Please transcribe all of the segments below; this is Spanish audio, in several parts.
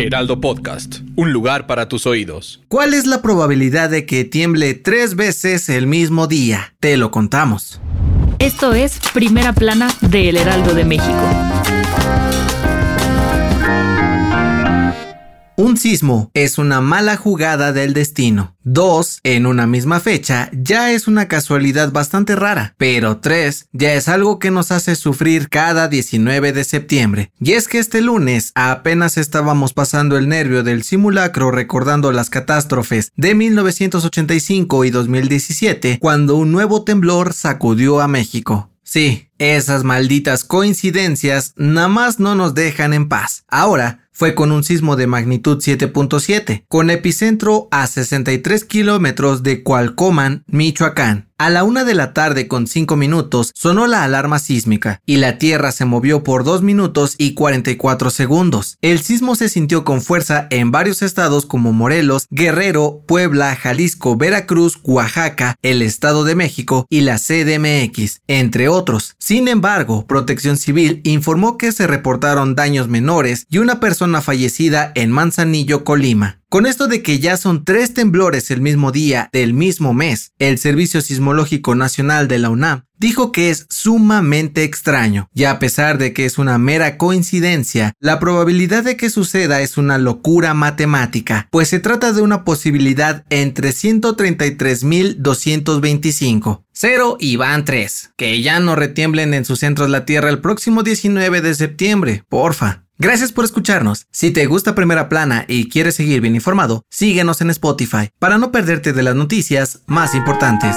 Heraldo Podcast, un lugar para tus oídos. ¿Cuál es la probabilidad de que tiemble tres veces el mismo día? Te lo contamos. Esto es Primera Plana de El Heraldo de México. Un sismo es una mala jugada del destino. Dos, en una misma fecha, ya es una casualidad bastante rara. Pero tres, ya es algo que nos hace sufrir cada 19 de septiembre. Y es que este lunes apenas estábamos pasando el nervio del simulacro recordando las catástrofes de 1985 y 2017, cuando un nuevo temblor sacudió a México. Sí, esas malditas coincidencias nada más no nos dejan en paz. Ahora, fue con un sismo de magnitud 7.7, con epicentro a 63 kilómetros de Cualcoman, Michoacán. A la una de la tarde con 5 minutos sonó la alarma sísmica y la tierra se movió por 2 minutos y 44 segundos. El sismo se sintió con fuerza en varios estados como Morelos, Guerrero, Puebla, Jalisco, Veracruz, Oaxaca, el Estado de México y la CDMX, entre otros. Sin embargo, Protección Civil informó que se reportaron daños menores y una persona fallecida en Manzanillo, Colima. Con esto de que ya son tres temblores el mismo día del mismo mes, el Servicio Sismológico Nacional de la UNAM dijo que es sumamente extraño, y a pesar de que es una mera coincidencia, la probabilidad de que suceda es una locura matemática, pues se trata de una posibilidad entre 133.225. Cero y van tres. Que ya no retiemblen en sus centros la Tierra el próximo 19 de septiembre, porfa. Gracias por escucharnos. Si te gusta Primera Plana y quieres seguir bien informado, síguenos en Spotify para no perderte de las noticias más importantes.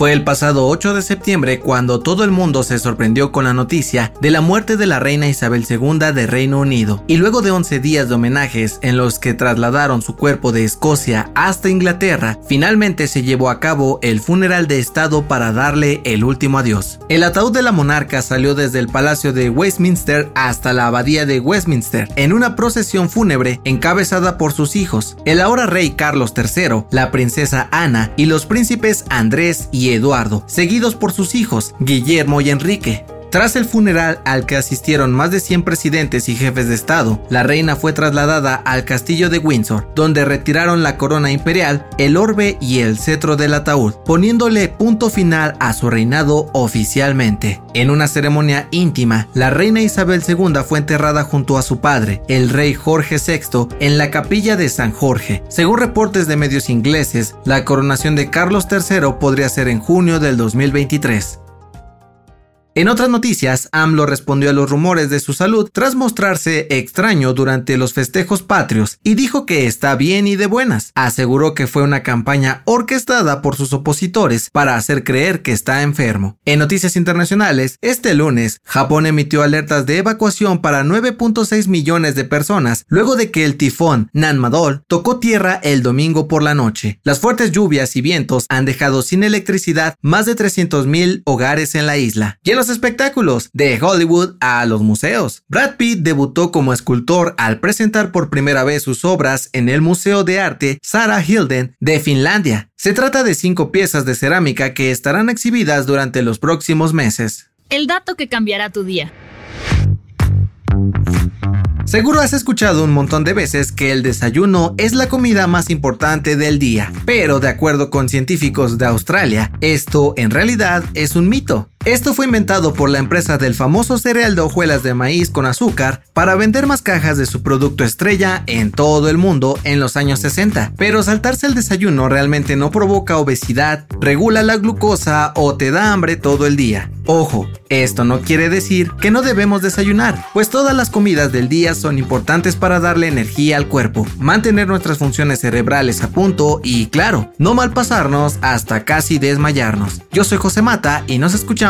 Fue el pasado 8 de septiembre cuando todo el mundo se sorprendió con la noticia de la muerte de la reina Isabel II de Reino Unido, y luego de 11 días de homenajes en los que trasladaron su cuerpo de Escocia hasta Inglaterra, finalmente se llevó a cabo el funeral de Estado para darle el último adiós. El ataúd de la monarca salió desde el Palacio de Westminster hasta la Abadía de Westminster, en una procesión fúnebre encabezada por sus hijos, el ahora rey Carlos III, la princesa Ana y los príncipes Andrés y Eduardo, seguidos por sus hijos, Guillermo y Enrique. Tras el funeral al que asistieron más de 100 presidentes y jefes de Estado, la reina fue trasladada al castillo de Windsor, donde retiraron la corona imperial, el orbe y el cetro del ataúd, poniéndole punto final a su reinado oficialmente. En una ceremonia íntima, la reina Isabel II fue enterrada junto a su padre, el rey Jorge VI, en la capilla de San Jorge. Según reportes de medios ingleses, la coronación de Carlos III podría ser en junio del 2023. En otras noticias, AMLO respondió a los rumores de su salud tras mostrarse extraño durante los festejos patrios y dijo que está bien y de buenas. Aseguró que fue una campaña orquestada por sus opositores para hacer creer que está enfermo. En noticias internacionales, este lunes, Japón emitió alertas de evacuación para 9.6 millones de personas luego de que el tifón Nanmadol tocó tierra el domingo por la noche. Las fuertes lluvias y vientos han dejado sin electricidad más de 300.000 hogares en la isla los espectáculos, de Hollywood a los museos. Brad Pitt debutó como escultor al presentar por primera vez sus obras en el Museo de Arte Sarah Hilden de Finlandia. Se trata de cinco piezas de cerámica que estarán exhibidas durante los próximos meses. El dato que cambiará tu día. Seguro has escuchado un montón de veces que el desayuno es la comida más importante del día, pero de acuerdo con científicos de Australia, esto en realidad es un mito. Esto fue inventado por la empresa del famoso cereal de hojuelas de maíz con azúcar para vender más cajas de su producto estrella en todo el mundo en los años 60. Pero saltarse el desayuno realmente no provoca obesidad, regula la glucosa o te da hambre todo el día. Ojo, esto no quiere decir que no debemos desayunar, pues todas las comidas del día son importantes para darle energía al cuerpo, mantener nuestras funciones cerebrales a punto y, claro, no malpasarnos hasta casi desmayarnos. Yo soy José Mata y nos escuchamos